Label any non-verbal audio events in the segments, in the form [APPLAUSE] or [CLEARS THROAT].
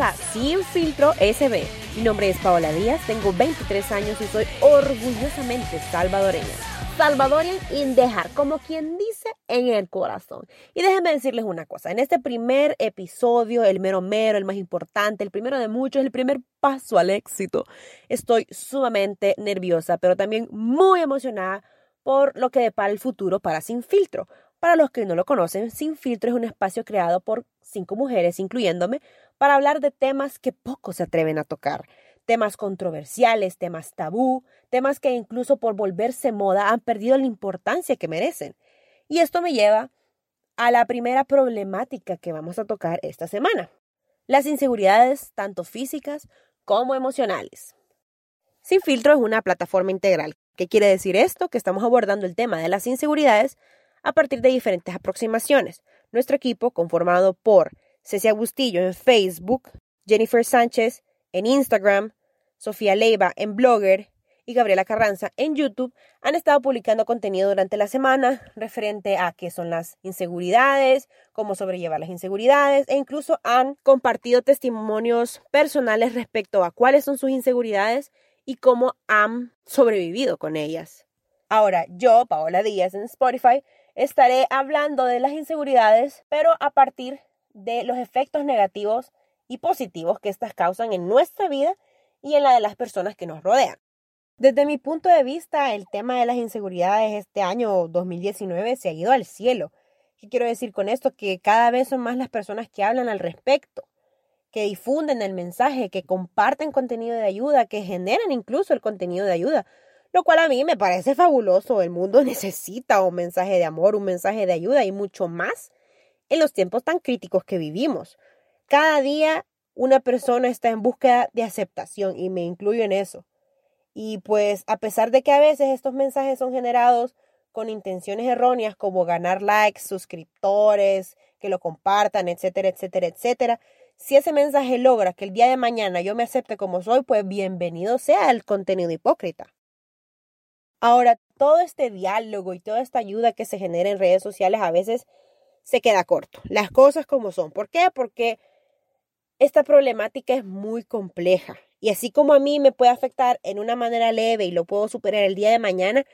a Sin Filtro SB. Mi nombre es Paola Díaz, tengo 23 años y soy orgullosamente salvadoreña. Salvadorian in dejar, como quien dice en el corazón. Y déjenme decirles una cosa, en este primer episodio, el mero mero, el más importante, el primero de muchos, el primer paso al éxito, estoy sumamente nerviosa, pero también muy emocionada por lo que depara el futuro para Sin Filtro. Para los que no lo conocen, Sin Filtro es un espacio creado por cinco mujeres, incluyéndome, para hablar de temas que pocos se atreven a tocar. Temas controversiales, temas tabú, temas que incluso por volverse moda han perdido la importancia que merecen. Y esto me lleva a la primera problemática que vamos a tocar esta semana. Las inseguridades, tanto físicas como emocionales. Sin filtro es una plataforma integral. ¿Qué quiere decir esto? Que estamos abordando el tema de las inseguridades a partir de diferentes aproximaciones. Nuestro equipo, conformado por Cecia Bustillo en Facebook, Jennifer Sánchez en Instagram, Sofía Leiva en Blogger y Gabriela Carranza en YouTube, han estado publicando contenido durante la semana referente a qué son las inseguridades, cómo sobrellevar las inseguridades e incluso han compartido testimonios personales respecto a cuáles son sus inseguridades y cómo han sobrevivido con ellas. Ahora, yo, Paola Díaz en Spotify, estaré hablando de las inseguridades, pero a partir de los efectos negativos y positivos que estas causan en nuestra vida y en la de las personas que nos rodean. Desde mi punto de vista, el tema de las inseguridades este año 2019 se ha ido al cielo. ¿Qué quiero decir con esto? Que cada vez son más las personas que hablan al respecto, que difunden el mensaje, que comparten contenido de ayuda, que generan incluso el contenido de ayuda, lo cual a mí me parece fabuloso. El mundo [LAUGHS] necesita un mensaje de amor, un mensaje de ayuda y mucho más en los tiempos tan críticos que vivimos. Cada día una persona está en búsqueda de aceptación y me incluyo en eso. Y pues a pesar de que a veces estos mensajes son generados con intenciones erróneas como ganar likes, suscriptores, que lo compartan, etcétera, etcétera, etcétera, si ese mensaje logra que el día de mañana yo me acepte como soy, pues bienvenido sea el contenido hipócrita. Ahora, todo este diálogo y toda esta ayuda que se genera en redes sociales a veces se queda corto. Las cosas como son. ¿Por qué? Porque esta problemática es muy compleja y así como a mí me puede afectar en una manera leve y lo puedo superar el día de mañana,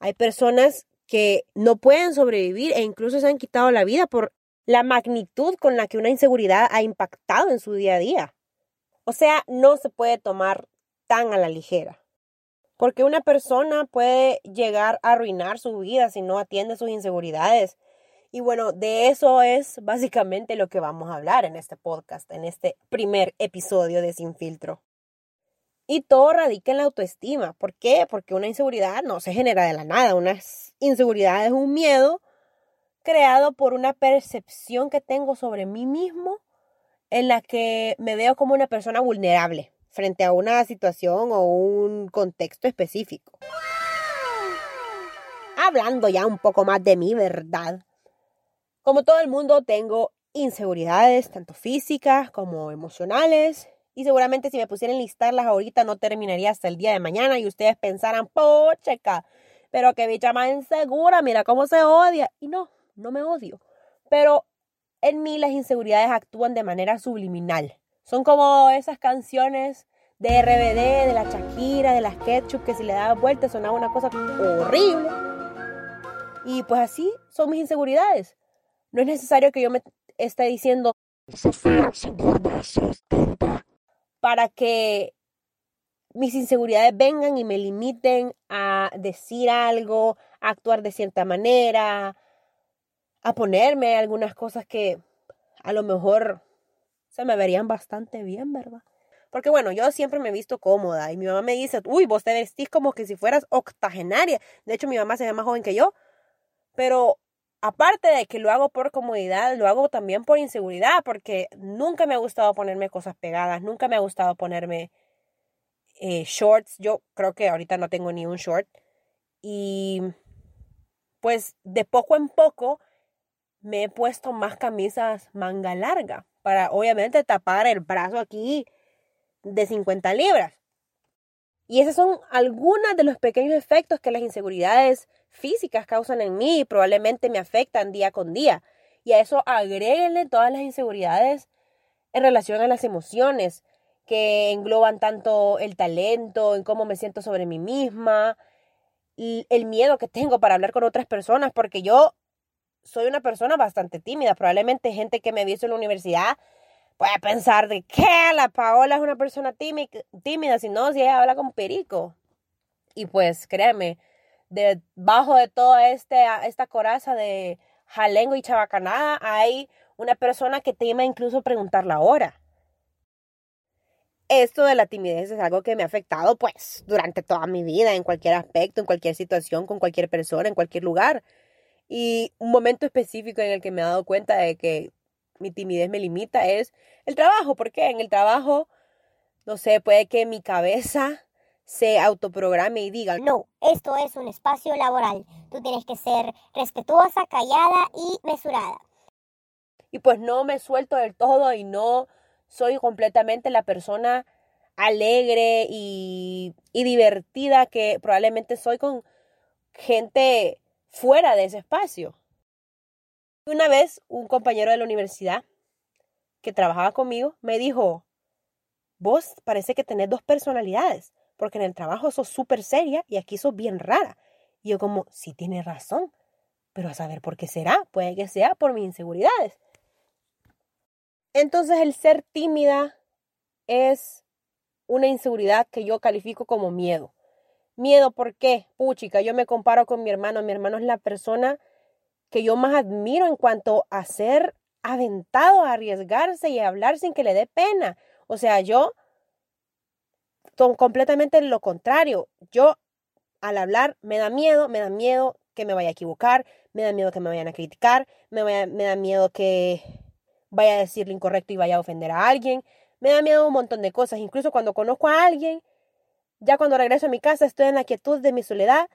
hay personas que no pueden sobrevivir e incluso se han quitado la vida por la magnitud con la que una inseguridad ha impactado en su día a día. O sea, no se puede tomar tan a la ligera. Porque una persona puede llegar a arruinar su vida si no atiende sus inseguridades y bueno, de eso es básicamente lo que vamos a hablar en este podcast, en este primer episodio de Sin Filtro. Y todo radica en la autoestima. ¿Por qué? Porque una inseguridad no se genera de la nada. Una inseguridad es un miedo creado por una percepción que tengo sobre mí mismo en la que me veo como una persona vulnerable frente a una situación o un contexto específico. Hablando ya un poco más de mi ¿verdad? Como todo el mundo, tengo inseguridades, tanto físicas como emocionales. Y seguramente si me pusieran a listarlas ahorita no terminaría hasta el día de mañana y ustedes pensaran, pocheca, pero qué bicha más insegura, mira cómo se odia. Y no, no me odio. Pero en mí las inseguridades actúan de manera subliminal. Son como esas canciones de RBD, de la Shakira, de las Ketchup, que si le daba vuelta sonaba una cosa horrible. Y pues así son mis inseguridades. No es necesario que yo me esté diciendo para que mis inseguridades vengan y me limiten a decir algo, a actuar de cierta manera, a ponerme algunas cosas que a lo mejor se me verían bastante bien, ¿verdad? Porque bueno, yo siempre me he visto cómoda y mi mamá me dice, uy, vos te vestís como que si fueras octogenaria. De hecho, mi mamá se ve más joven que yo, pero aparte de que lo hago por comodidad, lo hago también por inseguridad, porque nunca me ha gustado ponerme cosas pegadas, nunca me ha gustado ponerme eh, shorts. Yo creo que ahorita no tengo ni un short. Y pues de poco en poco me he puesto más camisas manga larga para obviamente tapar el brazo aquí de 50 libras. Y esos son algunos de los pequeños efectos que las inseguridades físicas causan en mí y probablemente me afectan día con día. Y a eso agréguenle todas las inseguridades en relación a las emociones, que engloban tanto el talento, en cómo me siento sobre mí misma, el miedo que tengo para hablar con otras personas, porque yo soy una persona bastante tímida. Probablemente gente que me visto en la universidad puede pensar de que la Paola es una persona tímida, si no, si ella habla con perico. Y pues créeme, debajo de toda este, esta coraza de jalengo y chabacanada hay una persona que teme incluso preguntar la hora. Esto de la timidez es algo que me ha afectado pues durante toda mi vida, en cualquier aspecto, en cualquier situación, con cualquier persona, en cualquier lugar. Y un momento específico en el que me he dado cuenta de que mi timidez me limita es el trabajo, porque en el trabajo, no sé, puede que mi cabeza se autoprograme y diga, no, esto es un espacio laboral, tú tienes que ser respetuosa, callada y mesurada. Y pues no me suelto del todo y no soy completamente la persona alegre y, y divertida que probablemente soy con gente fuera de ese espacio. Una vez un compañero de la universidad que trabajaba conmigo me dijo, vos parece que tenés dos personalidades, porque en el trabajo sos súper seria y aquí sos bien rara. Y yo como, sí tiene razón, pero a saber por qué será, puede que sea por mis inseguridades. Entonces el ser tímida es una inseguridad que yo califico como miedo. Miedo, ¿por qué? Puchica, yo me comparo con mi hermano. Mi hermano es la persona que yo más admiro en cuanto a ser aventado, a arriesgarse y a hablar sin que le dé pena. O sea, yo son completamente lo contrario. Yo al hablar me da miedo, me da miedo que me vaya a equivocar, me da miedo que me vayan a criticar, me, me da miedo que vaya a decir lo incorrecto y vaya a ofender a alguien, me da miedo un montón de cosas. Incluso cuando conozco a alguien ya cuando regreso a mi casa estoy en la quietud de mi soledad,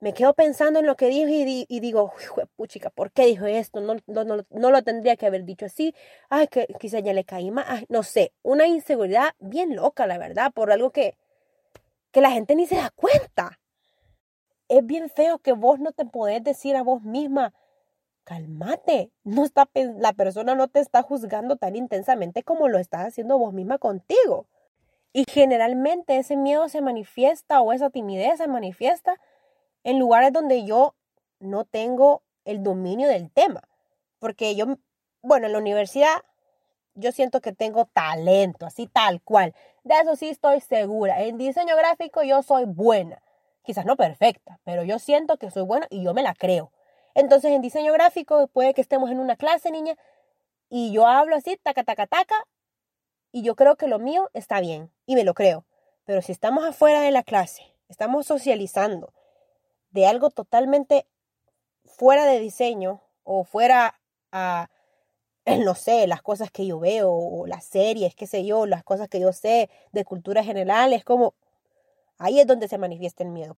me quedo pensando en lo que dijo y, digo, puchica, ¿por qué dijo esto? No, no, lo tendría que haber dicho así. Ay, que quizá ya le caí más. no sé, una inseguridad bien loca, la verdad, por algo que, que la gente ni se da cuenta. Es bien feo que vos no te podés decir a vos misma, cálmate, no está, la persona no te está juzgando tan intensamente como lo estás haciendo vos misma contigo. Y generalmente ese miedo se manifiesta o esa timidez se manifiesta en lugares donde yo no tengo el dominio del tema. Porque yo, bueno, en la universidad yo siento que tengo talento, así tal cual. De eso sí estoy segura. En diseño gráfico yo soy buena. Quizás no perfecta, pero yo siento que soy buena y yo me la creo. Entonces en diseño gráfico puede que estemos en una clase, niña, y yo hablo así, taca, taca, taca, y yo creo que lo mío está bien y me lo creo. Pero si estamos afuera de la clase, estamos socializando de algo totalmente fuera de diseño o fuera a, [CLEARS THROAT] no sé, las cosas que yo veo o las series, qué sé yo, las cosas que yo sé de cultura general, es como ahí es donde se manifiesta el miedo.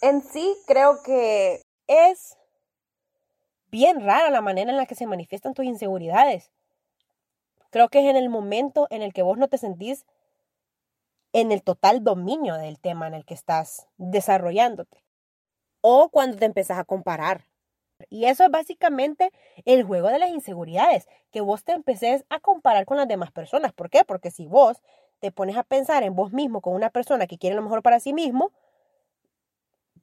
En sí creo que es bien rara la manera en la que se manifiestan tus inseguridades. Creo que es en el momento en el que vos no te sentís en el total dominio del tema en el que estás desarrollándote. O cuando te empezás a comparar. Y eso es básicamente el juego de las inseguridades, que vos te empeces a comparar con las demás personas. ¿Por qué? Porque si vos te pones a pensar en vos mismo con una persona que quiere lo mejor para sí mismo,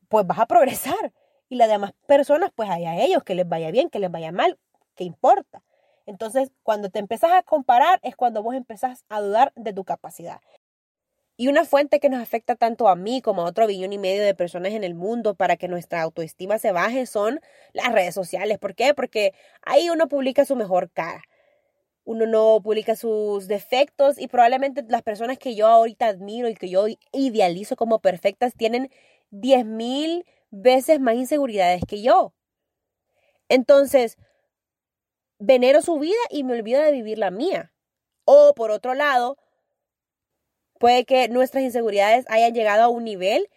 pues vas a progresar. Y las demás personas, pues hay a ellos que les vaya bien, que les vaya mal, ¿qué importa? Entonces, cuando te empezás a comparar es cuando vos empezás a dudar de tu capacidad. Y una fuente que nos afecta tanto a mí como a otro billón y medio de personas en el mundo para que nuestra autoestima se baje son las redes sociales. ¿Por qué? Porque ahí uno publica su mejor cara. Uno no publica sus defectos y probablemente las personas que yo ahorita admiro y que yo idealizo como perfectas tienen 10.000 veces más inseguridades que yo. Entonces, venero su vida y me olvido de vivir la mía. O por otro lado, puede que nuestras inseguridades hayan llegado a un nivel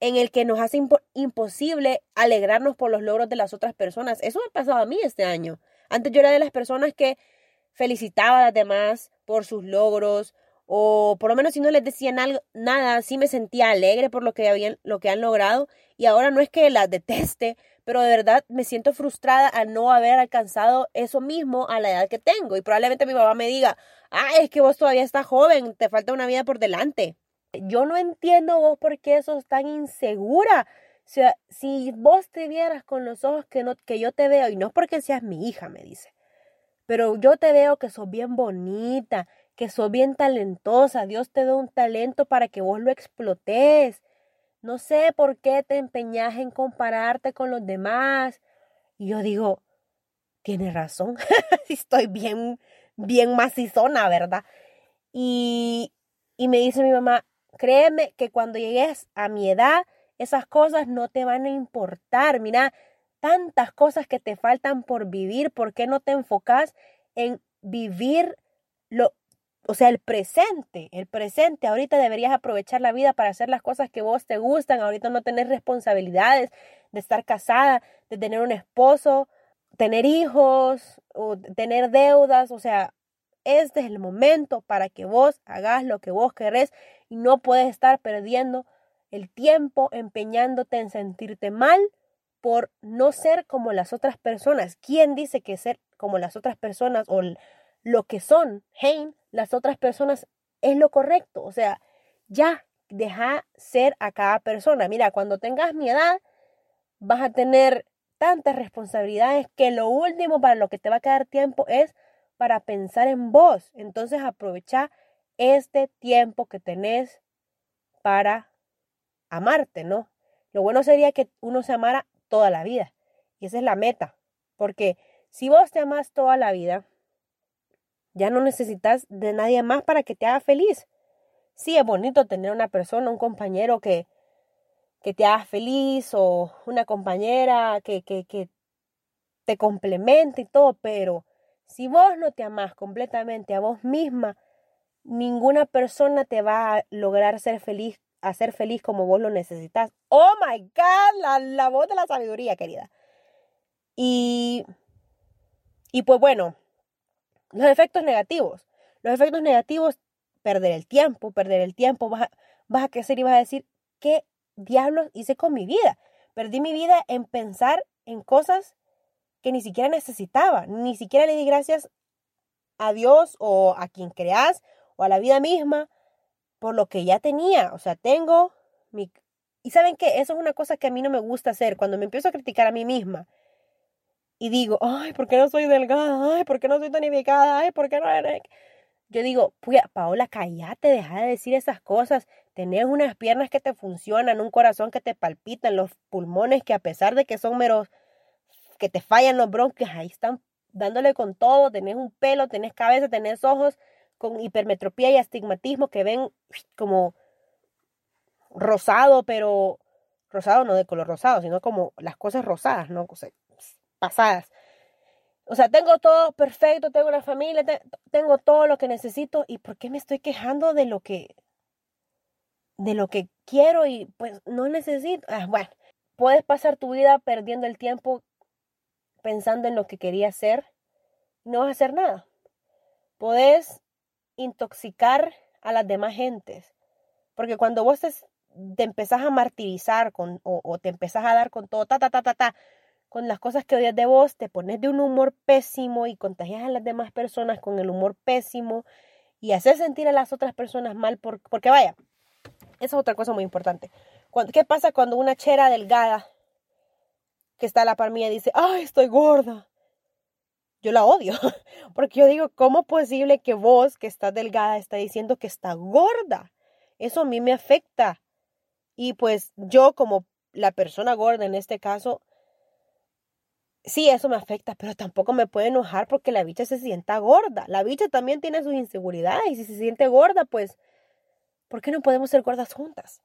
en el que nos hace imposible alegrarnos por los logros de las otras personas. Eso me ha pasado a mí este año. Antes yo era de las personas que felicitaba a las demás por sus logros o por lo menos si no les decían algo, nada, sí me sentía alegre por lo que habían, lo que han logrado y ahora no es que las deteste, pero de verdad me siento frustrada al no haber alcanzado eso mismo a la edad que tengo y probablemente mi mamá me diga, ah, es que vos todavía estás joven, te falta una vida por delante. Yo no entiendo vos por qué sos tan insegura. O sea, si vos te vieras con los ojos que, no, que yo te veo, y no es porque seas mi hija, me dice, pero yo te veo que sos bien bonita, que sos bien talentosa, Dios te da un talento para que vos lo explotes. No sé por qué te empeñas en compararte con los demás. Y yo digo, tienes razón, [LAUGHS] estoy bien, bien macizona, ¿verdad? Y, y me dice mi mamá, créeme que cuando llegues a mi edad, esas cosas no te van a importar. Mira, tantas cosas que te faltan por vivir, ¿por qué no te enfocas en vivir lo, o sea, el presente, el presente. Ahorita deberías aprovechar la vida para hacer las cosas que vos te gustan. Ahorita no tener responsabilidades de estar casada, de tener un esposo, tener hijos o tener deudas. O sea, este es el momento para que vos hagas lo que vos querés y no puedes estar perdiendo el tiempo empeñándote en sentirte mal por no ser como las otras personas. ¿Quién dice que ser como las otras personas o lo que son, Hein, las otras personas es lo correcto? O sea, ya deja ser a cada persona. Mira, cuando tengas mi edad, vas a tener tantas responsabilidades que lo último para lo que te va a quedar tiempo es para pensar en vos. Entonces aprovecha este tiempo que tenés para amarte, ¿no? Lo bueno sería que uno se amara toda la vida. Y esa es la meta. Porque si vos te amas toda la vida, ya no necesitas de nadie más para que te haga feliz. Sí, es bonito tener una persona, un compañero que, que te haga feliz o una compañera que, que, que te complemente y todo, pero si vos no te amás completamente a vos misma, ninguna persona te va a lograr ser feliz hacer feliz como vos lo necesitas. Oh my God, la, la voz de la sabiduría, querida. Y, y pues bueno, los efectos negativos. Los efectos negativos, perder el tiempo, perder el tiempo, vas a, vas a crecer y vas a decir, ¿qué diablos hice con mi vida? Perdí mi vida en pensar en cosas que ni siquiera necesitaba, ni siquiera le di gracias a Dios o a quien creas o a la vida misma por lo que ya tenía. O sea, tengo mi... Y saben que eso es una cosa que a mí no me gusta hacer cuando me empiezo a criticar a mí misma. Y digo, ay, ¿por qué no soy delgada? Ay, ¿por qué no soy tonificada? Ay, ¿por qué no? Yo digo, Paola, cállate, deja de decir esas cosas. Tenés unas piernas que te funcionan, un corazón que te palpita, los pulmones que a pesar de que son meros, que te fallan los bronquios, ahí están dándole con todo. Tenés un pelo, tenés cabeza, tenés ojos, con hipermetropía y astigmatismo que ven como rosado, pero rosado no de color rosado, sino como las cosas rosadas, ¿no? O pasadas. O sea, tengo todo perfecto, tengo una familia, tengo todo lo que necesito y ¿por qué me estoy quejando de lo que de lo que quiero y pues no necesito? Ah, bueno, puedes pasar tu vida perdiendo el tiempo pensando en lo que querías hacer, no vas a hacer nada. Puedes intoxicar a las demás gentes. Porque cuando vos te, empezás a martirizar con, o, te empezás a dar con todo, ta, ta, ta, ta, ta, con las cosas que odias de vos, te pones de un humor pésimo y contagias a las demás personas con el humor pésimo y haces sentir a las otras personas mal por, porque vaya, esa es otra cosa muy importante. ¿Qué pasa cuando una chera delgada que está a la par mía dice, ay, estoy gorda? yo la odio, [LAUGHS] porque yo digo, ¿cómo posible que vos, que estás delgada, está diciendo que está gorda? Eso a mí me afecta. Y pues yo como la persona gorda en este caso, sí, eso me afecta, pero tampoco me puede enojar porque la bicha se sienta gorda. La bicha también tiene sus inseguridades y si se siente gorda, pues, ¿por qué no podemos ser gordas juntas?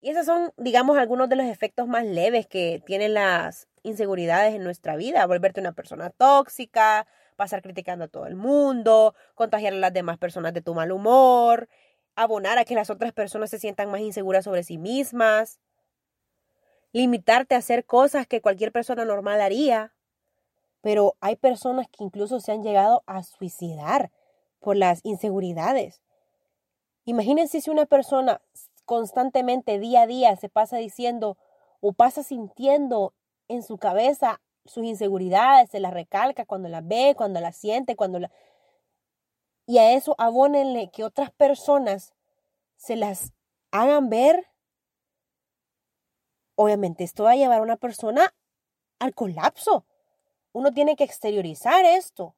Y esos son, digamos, algunos de los efectos más leves que tienen las inseguridades en nuestra vida, volverte una persona tóxica, pasar criticando a todo el mundo, contagiar a las demás personas de tu mal humor, abonar a que las otras personas se sientan más inseguras sobre sí mismas, limitarte a hacer cosas que cualquier persona normal haría. Pero hay personas que incluso se han llegado a suicidar por las inseguridades. Imagínense si una persona constantemente, día a día, se pasa diciendo o pasa sintiendo en su cabeza sus inseguridades, se las recalca cuando las ve, cuando las siente, cuando la... Y a eso abónenle que otras personas se las hagan ver. Obviamente esto va a llevar a una persona al colapso. Uno tiene que exteriorizar esto.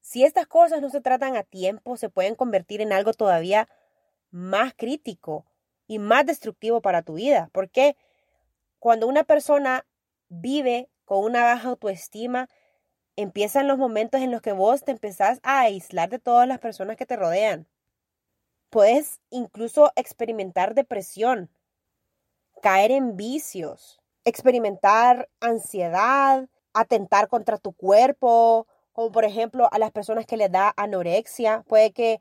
Si estas cosas no se tratan a tiempo, se pueden convertir en algo todavía más crítico y más destructivo para tu vida. Porque cuando una persona vive con una baja autoestima, empiezan los momentos en los que vos te empezás a aislar de todas las personas que te rodean. Puedes incluso experimentar depresión, caer en vicios, experimentar ansiedad, atentar contra tu cuerpo, como por ejemplo a las personas que les da anorexia. Puede que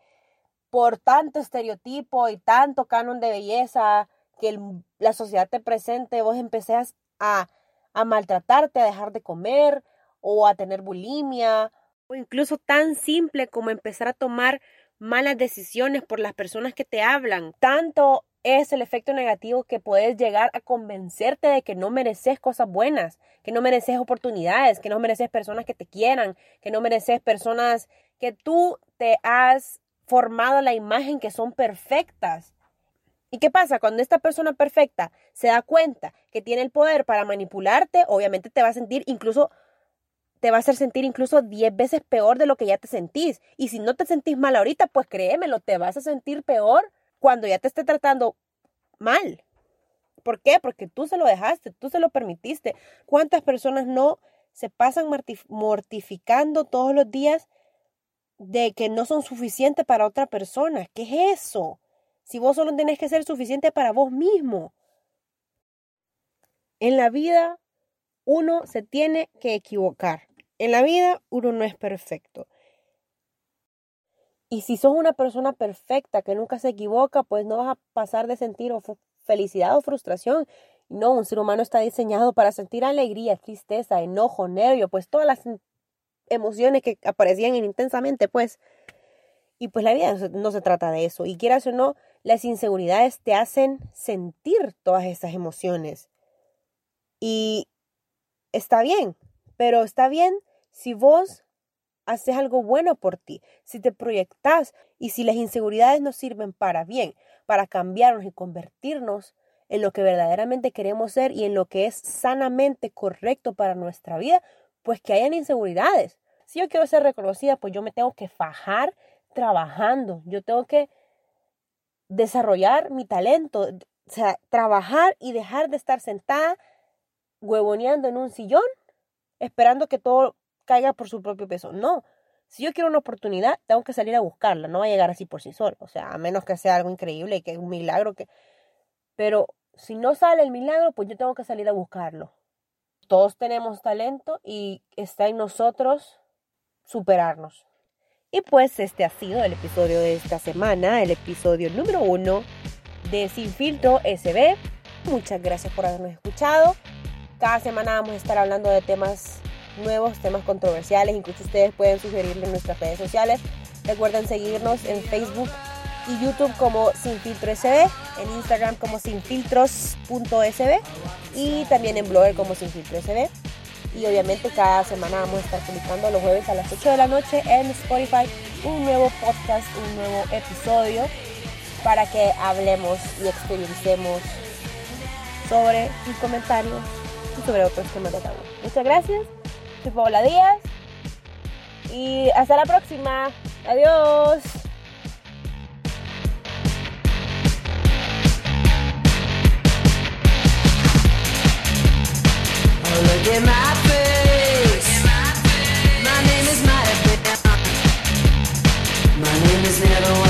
por tanto estereotipo y tanto canon de belleza que la sociedad te presente, vos empecés a, a maltratarte, a dejar de comer o a tener bulimia, o incluso tan simple como empezar a tomar malas decisiones por las personas que te hablan. Tanto es el efecto negativo que puedes llegar a convencerte de que no mereces cosas buenas, que no mereces oportunidades, que no mereces personas que te quieran, que no mereces personas que tú te has formado la imagen que son perfectas. ¿Y qué pasa? Cuando esta persona perfecta se da cuenta que tiene el poder para manipularte, obviamente te va a sentir incluso, te va a hacer sentir incluso 10 veces peor de lo que ya te sentís. Y si no te sentís mal ahorita, pues créemelo, te vas a sentir peor cuando ya te esté tratando mal. ¿Por qué? Porque tú se lo dejaste, tú se lo permitiste. ¿Cuántas personas no se pasan mortificando todos los días de que no son suficientes para otra persona? ¿Qué es eso? Si vos solo tenés que ser suficiente para vos mismo. En la vida uno se tiene que equivocar. En la vida uno no es perfecto. Y si sos una persona perfecta que nunca se equivoca, pues no vas a pasar de sentir felicidad o frustración. No, un ser humano está diseñado para sentir alegría, tristeza, enojo, nervio, pues todas las emociones que aparecían intensamente, pues. Y pues la vida no se trata de eso. Y quieras o no, las inseguridades te hacen sentir todas esas emociones. Y está bien, pero está bien si vos haces algo bueno por ti, si te proyectas y si las inseguridades nos sirven para bien, para cambiarnos y convertirnos en lo que verdaderamente queremos ser y en lo que es sanamente correcto para nuestra vida, pues que hayan inseguridades. Si yo quiero ser reconocida, pues yo me tengo que fajar trabajando, yo tengo que desarrollar mi talento, o sea, trabajar y dejar de estar sentada huevoneando en un sillón esperando que todo caiga por su propio peso. No. Si yo quiero una oportunidad, tengo que salir a buscarla. No va a llegar así por sí sola. O sea, a menos que sea algo increíble que es un milagro que. Pero si no sale el milagro, pues yo tengo que salir a buscarlo. Todos tenemos talento y está en nosotros superarnos. Y pues este ha sido el episodio de esta semana, el episodio número uno de Sin Filtro SB. Muchas gracias por habernos escuchado. Cada semana vamos a estar hablando de temas nuevos temas controversiales. Incluso ustedes pueden sugerirlo en nuestras redes sociales. Recuerden seguirnos en Facebook y YouTube como Sin Filtro SB, en Instagram como sinfiltros.sb y también en Blogger como Sin Filtro SB. Y obviamente cada semana vamos a estar publicando los jueves a las 8 de la noche en Spotify un nuevo podcast, un nuevo episodio para que hablemos y exterioricemos sobre sus comentarios y sobre otros temas de tabú. Muchas gracias soy Paola Díaz. Y hasta la próxima. Adiós. Look at my name is been. My name is never